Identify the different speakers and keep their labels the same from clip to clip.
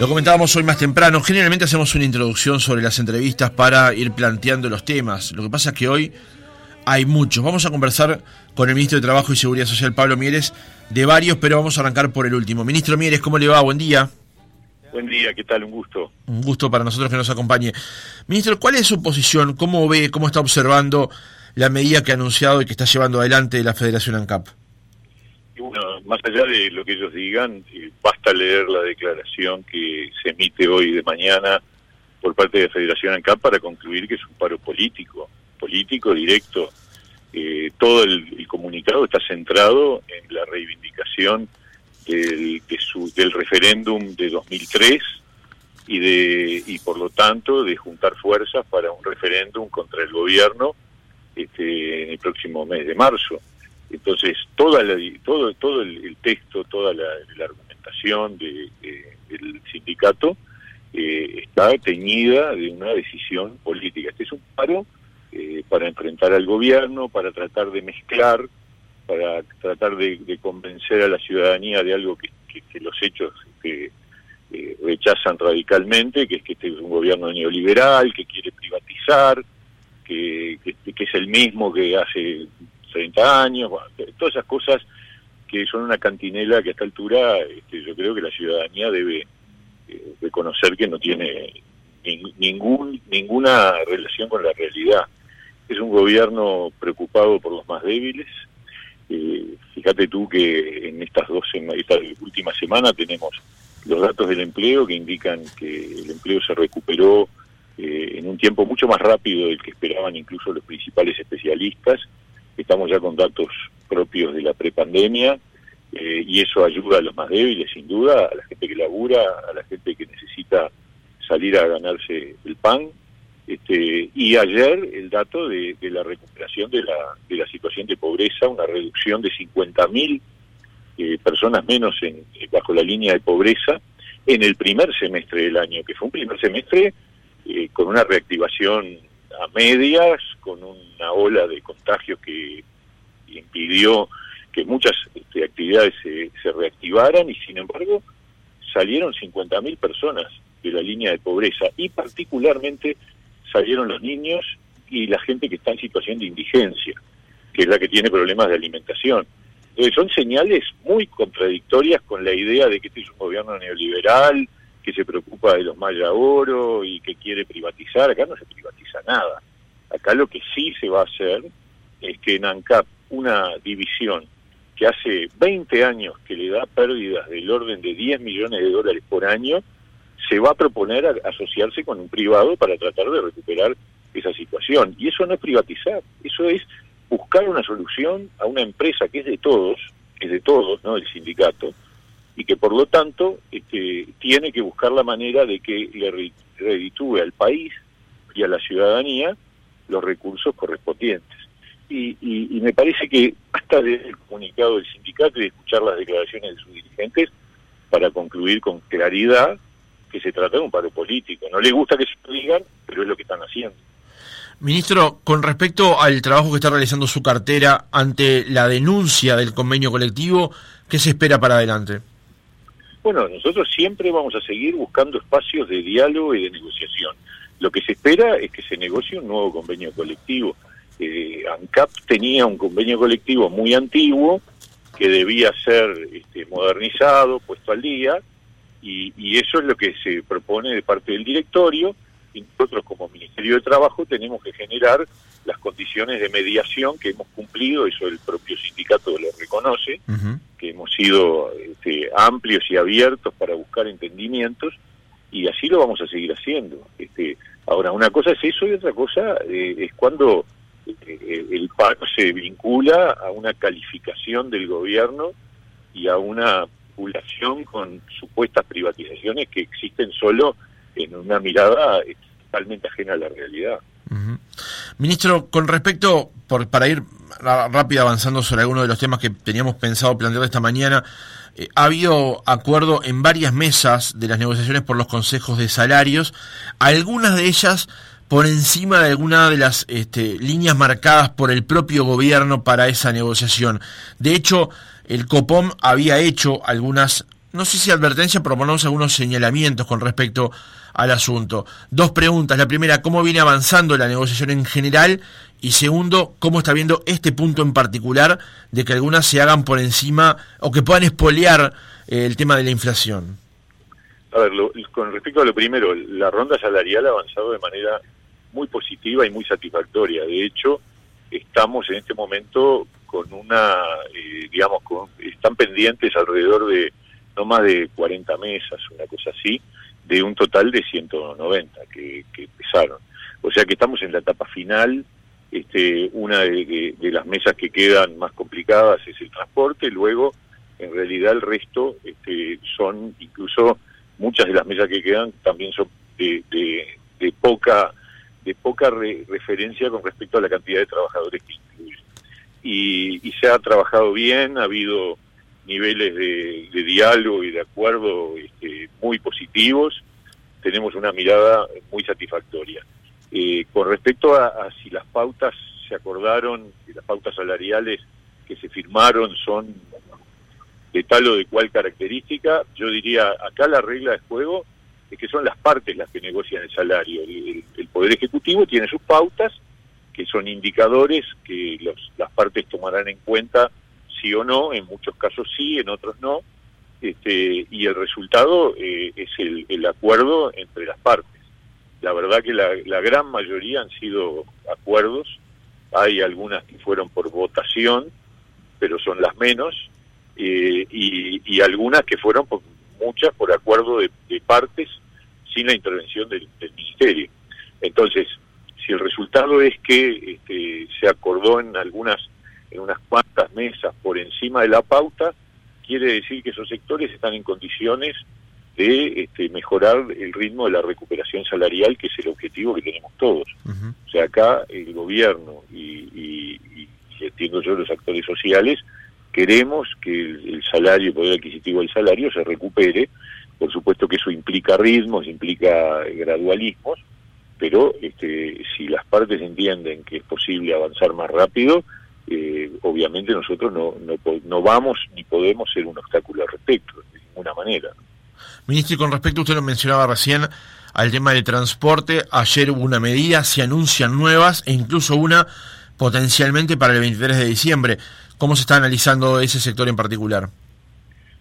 Speaker 1: Lo comentábamos hoy más temprano. Generalmente hacemos una introducción sobre las entrevistas para ir planteando los temas. Lo que pasa es que hoy hay muchos. Vamos a conversar con el ministro de Trabajo y Seguridad Social, Pablo Mieres, de varios, pero vamos a arrancar por el último. Ministro Mieres, ¿cómo le va? Buen día.
Speaker 2: Buen día, ¿qué tal? Un gusto.
Speaker 1: Un gusto para nosotros que nos acompañe. Ministro, ¿cuál es su posición? ¿Cómo ve, cómo está observando la medida que ha anunciado y que está llevando adelante la Federación ANCAP?
Speaker 2: Más allá de lo que ellos digan, eh, basta leer la declaración que se emite hoy de mañana por parte de la Federación ANCAP para concluir que es un paro político, político directo. Eh, todo el, comunicado está centrado en la reivindicación del, del referéndum de 2003 y de y por lo tanto de juntar fuerzas para un referéndum contra el gobierno este, en el próximo mes de marzo. Entonces, toda la, todo, todo el, texto, toda la, argumentación de, del sindicato eh, está teñida de una decisión política. Este es un paro eh, para enfrentar al gobierno, para tratar de mezclar, para tratar de, convencer a la ciudadanía de algo que, los hechos que eh, rechazan radicalmente, que es que este es un gobierno neoliberal, que quiere privatizar, que, que es el mismo que hace 30 años, todas esas cosas que son una cantinela que a esta altura este, yo creo que la ciudadanía debe eh, reconocer que no tiene ningún ninguna relación con la realidad. Es un gobierno preocupado por los más débiles. Eh, fíjate tú que en estas dos esta última semana tenemos los datos del empleo que indican que el empleo se recuperó eh, en un tiempo mucho más rápido del que esperaban incluso los principales especialistas estamos ya con datos propios de la prepandemia eh, y eso ayuda a los más débiles, sin duda, a la gente que labura, a la gente que necesita salir a ganarse el pan. Este, y ayer el dato de, la recuperación de la, de la situación de pobreza, una reducción de 50.000 eh, personas menos en, bajo la línea de pobreza en el primer semestre del año, que fue un primer semestre eh, con una reactivación a medias, con una ola de contagios que impidió que muchas este, actividades se, se, reactivaran y sin embargo salieron 50.000 personas de la línea de pobreza y particularmente salieron los niños y la gente que está en situación de indigencia, que es la que tiene problemas de alimentación. Entonces son señales muy contradictorias con la idea de que este es un gobierno neoliberal, que se preocupa de los Maya Oro y que quiere privatizar. Acá no se privatiza nada. Acá lo que sí se va a hacer es que en ANCAP una división que hace 20 años que le da pérdidas del orden de 10 millones de dólares por año, se va a proponer asociarse con un privado para tratar de recuperar esa situación. Y eso no es privatizar, eso es buscar una solución a una empresa que es de todos, es de todos, ¿no? El sindicato, y que por lo tanto este, tiene que buscar la manera de que le reditúe al país y a la ciudadanía los recursos correspondientes. Y, me parece que hasta desde el comunicado del sindicato y escuchar las declaraciones de sus dirigentes para concluir con claridad que se trata de un paro político. No le gusta que se lo digan, pero es lo que están haciendo.
Speaker 1: Ministro, con respecto al trabajo que está realizando su cartera ante la denuncia del convenio colectivo, ¿qué se espera para adelante?
Speaker 2: Bueno, nosotros siempre vamos a seguir buscando espacios de diálogo y de negociación. Lo que se espera es que se negocie un nuevo convenio colectivo. Eh, ANCAP tenía un convenio colectivo muy antiguo que debía ser este, modernizado, puesto al día, y, y, eso es lo que se propone de parte del directorio. Y nosotros como Ministerio de Trabajo tenemos que generar las condiciones de mediación que hemos cumplido, eso el propio sindicato lo reconoce, que hemos sido amplios y abiertos para buscar entendimientos y así lo vamos a seguir haciendo. Este, ahora, una cosa es eso y otra cosa eh, es cuando eh, el paro se vincula a una calificación del gobierno y a una vinculación con supuestas privatizaciones que existen solo en una mirada totalmente ajena a la realidad.
Speaker 1: Ministro, con respecto, para ir rápido avanzando sobre algunos de los temas que teníamos pensado plantear esta mañana, eh, ha habido acuerdo en varias mesas de las negociaciones por los consejos de salarios, algunas de ellas por encima de alguna de las este, líneas marcadas por el propio gobierno para esa negociación. De hecho, el COPOM había hecho algunas no sé si advertencia, pero ponemos algunos señalamientos con respecto al asunto. Dos preguntas. La primera, ¿cómo viene avanzando la negociación en general? Y segundo, ¿cómo está viendo este punto en particular de que algunas se hagan por encima o que puedan espolear eh, el tema de la inflación?
Speaker 2: A ver, con respecto a lo primero, la ronda salarial ha avanzado de manera muy positiva y muy satisfactoria. De hecho, estamos en este momento con una, eh, digamos, están pendientes alrededor de no más de 40 mesas, una cosa así, de un total de 190 que, que empezaron. O sea que estamos en la etapa final. Este, una de, las mesas que quedan más complicadas es el transporte, luego en realidad el resto este, son incluso muchas de las mesas que quedan también son de, de, poca de poca referencia con respecto a la cantidad de trabajadores que incluyen. Y, y se ha trabajado bien, ha habido niveles de, diálogo y de acuerdo este, muy positivos, tenemos una mirada muy satisfactoria. Eh, con respecto a, si las pautas se acordaron, si las pautas salariales que se firmaron son de tal o de cual característica, yo diría, acá la regla de juego es que son las partes las que negocian el salario. El, Poder Ejecutivo tiene sus pautas, que son indicadores que los, las partes tomarán en cuenta sí o no, en muchos casos sí, en otros no, este, y el resultado eh, es el, acuerdo entre las partes. La verdad que la, gran mayoría han sido acuerdos, hay algunas que fueron por votación, pero son las menos, eh, y, algunas que fueron por, muchas por acuerdo de, partes sin la intervención del, ministerio. Entonces, si el resultado es que este, se acordó en algunas en unas cuantas mesas por encima de la pauta, quiere decir que esos sectores están en condiciones de este, mejorar el ritmo de la recuperación salarial, que es el objetivo que tenemos todos. O sea, acá el gobierno y, y, entiendo yo los actores sociales, queremos que el, salario, el poder adquisitivo del salario se recupere. Por supuesto que eso implica ritmos, implica gradualismos, pero este, si las partes entienden que es posible avanzar más rápido, eh, obviamente nosotros no, no, no, vamos ni podemos ser un obstáculo al respecto, de ninguna manera.
Speaker 1: Ministro, y con respecto, usted lo mencionaba recién, al tema de transporte, ayer hubo una medida, se anuncian nuevas e incluso una potencialmente para el 23 de diciembre. ¿Cómo se está analizando ese sector en particular?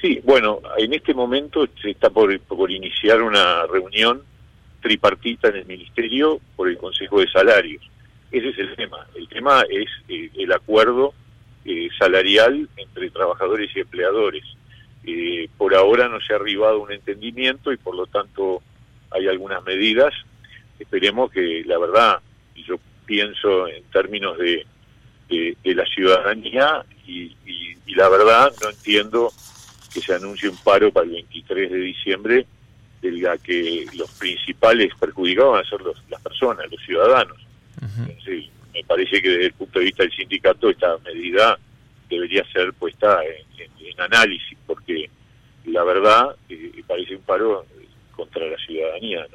Speaker 2: Sí, bueno, en este momento se está por, por iniciar una reunión tripartita en el Ministerio por el Consejo de Salarios ese es el tema. El tema es eh, el acuerdo eh, salarial entre trabajadores y empleadores. Eh, por ahora no se ha arribado un entendimiento y por lo tanto hay algunas medidas. Esperemos que la verdad, yo pienso en términos de, de, la ciudadanía y, la verdad no entiendo que se anuncie un paro para el 23 de diciembre del que los principales perjudicados van a ser las personas, los ciudadanos sí, me parece que desde el punto de vista del sindicato esta medida debería ser puesta en, análisis, porque la verdad eh, parece un paro contra la ciudadanía.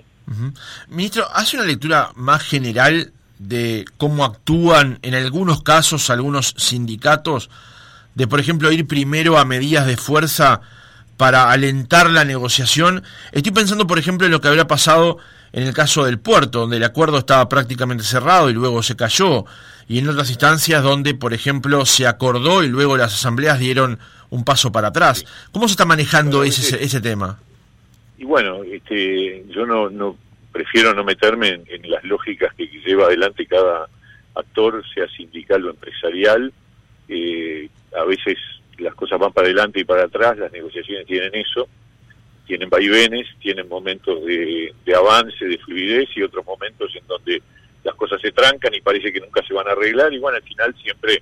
Speaker 1: Ministro, ¿hace una lectura más general de cómo actúan en algunos casos algunos sindicatos, de por ejemplo ir primero a medidas de fuerza para alentar la negociación? Estoy pensando, por ejemplo, en lo que habría pasado en el caso del puerto, donde el acuerdo estaba prácticamente cerrado y luego se cayó, y en otras instancias donde, por ejemplo, se acordó y luego las asambleas dieron un paso para atrás. ¿Cómo se está manejando ese, ese tema?
Speaker 2: Y bueno, este, yo no, no prefiero no meterme en, las lógicas que lleva adelante cada actor, sea sindical o empresarial. Eh, a veces las cosas van para adelante y para atrás, las negociaciones tienen eso tienen vaivenes, tienen momentos de, avance, de fluidez y otros momentos en donde las cosas se trancan y parece que nunca se van a arreglar y bueno, al final siempre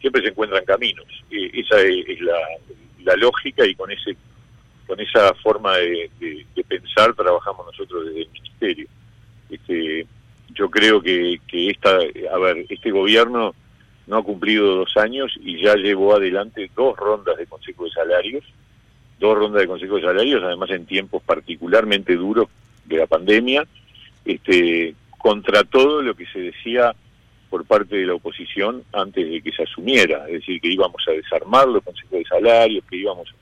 Speaker 2: siempre se encuentran caminos. esa es, la, lógica y con ese con esa forma de, pensar trabajamos nosotros desde el ministerio. Este, yo creo que, que esta, a ver, este gobierno no ha cumplido dos años y ya llevó adelante dos rondas de consejo de salarios dos rondas de consejos de salarios, además en tiempos particularmente duros de la pandemia, este, contra todo lo que se decía por parte de la oposición antes de que se asumiera, es decir, que íbamos a desarmar los consejos de salarios, que íbamos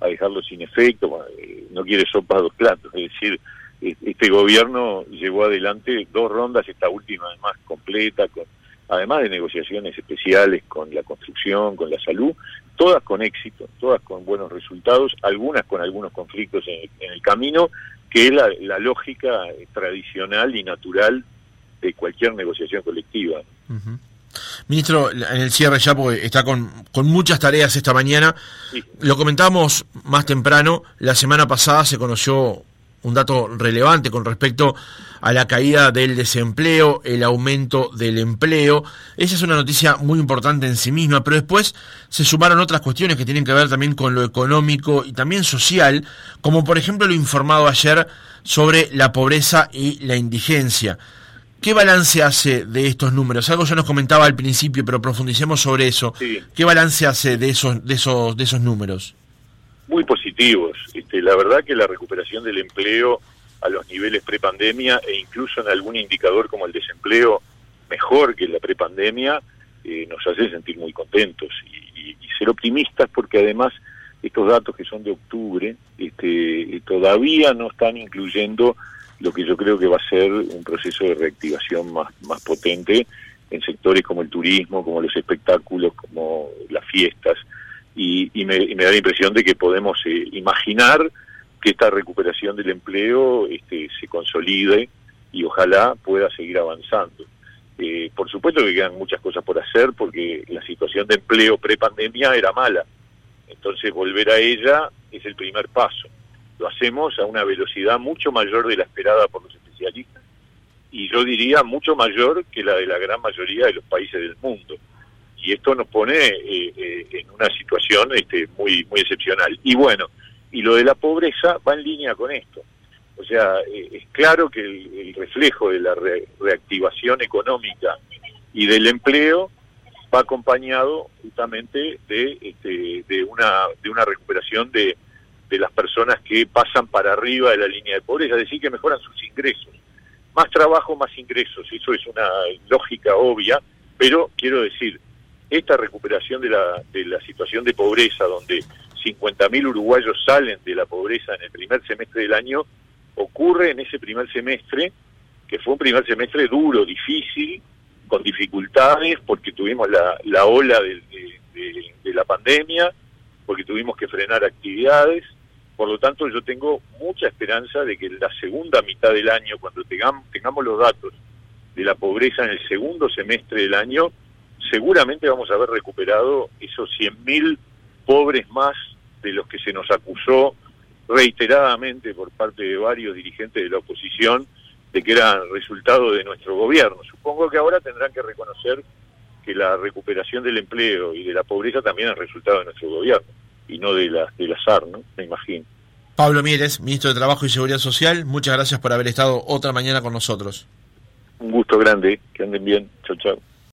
Speaker 2: a dejarlo sin efecto, eh, no quiere sopa dos platos, es decir, este gobierno llevó adelante dos rondas, esta última además completa, con, además de negociaciones especiales con la construcción, con la salud, todas con éxito, todas con buenos resultados, algunas con algunos conflictos en, el camino, que es la, lógica tradicional y natural de cualquier negociación colectiva.
Speaker 1: Ministro, en el cierre ya, porque está con, con muchas tareas esta mañana, lo comentamos más temprano, la semana pasada se conoció un dato relevante con respecto a la caída del desempleo, el aumento del empleo. Esa es una noticia muy importante en sí misma, pero después se sumaron otras cuestiones que tienen que ver también con lo económico y también social, como por ejemplo lo informado ayer sobre la pobreza y la indigencia. ¿Qué balance hace de estos números? Algo ya nos comentaba al principio, pero profundicemos sobre eso. ¿Qué balance hace de esos, de esos, de esos números?
Speaker 2: Muy positivos. Este, la verdad que la recuperación del empleo a los niveles prepandemia e incluso en algún indicador como el desempleo mejor que la prepandemia eh, nos hace sentir muy contentos y, y, ser optimistas porque además estos datos que son de octubre este, todavía no están incluyendo lo que yo creo que va a ser un proceso de reactivación más, más potente en sectores como el turismo, como los espectáculos, como las fiestas, y, me, da la impresión de que podemos eh, imaginar que esta recuperación del empleo este, se consolide y ojalá pueda seguir avanzando. Eh, por supuesto que quedan muchas cosas por hacer porque la situación de empleo pre-pandemia era mala, entonces volver a ella es el primer paso lo hacemos a una velocidad mucho mayor de la esperada por los especialistas y yo diría mucho mayor que la de la gran mayoría de los países del mundo. Y esto nos pone eh, eh, en una situación este, muy, muy excepcional. Y bueno, y lo de la pobreza va en línea con esto. O sea, eh, es claro que el, reflejo de la reactivación económica y del empleo va acompañado justamente de, este, de, una, de una recuperación de, de las personas que pasan para arriba de la línea de pobreza, es decir, que mejoran sus ingresos. Más trabajo, más ingresos, eso es una lógica obvia, pero quiero decir, esta recuperación de la, de la situación de pobreza, donde 50.000 uruguayos salen de la pobreza en el primer semestre del año, ocurre en ese primer semestre, que fue un primer semestre duro, difícil, con dificultades, porque tuvimos la, la ola de, la pandemia, porque tuvimos que frenar actividades, por lo tanto, yo tengo mucha esperanza de que en la segunda mitad del año, cuando tengamos, tengamos los datos de la pobreza en el segundo semestre del año, seguramente vamos a haber recuperado esos 100.000 pobres más de los que se nos acusó reiteradamente por parte de varios dirigentes de la oposición de que eran resultado de nuestro gobierno. Supongo que ahora tendrán que reconocer que la recuperación del empleo y de la pobreza también es resultado de nuestro gobierno y no de la, del azar, ¿no? Me imagino.
Speaker 1: Pablo Mieres, ministro de Trabajo y Seguridad Social, muchas gracias por haber estado otra mañana con nosotros.
Speaker 2: Un gusto grande, que anden bien. Chau, chau.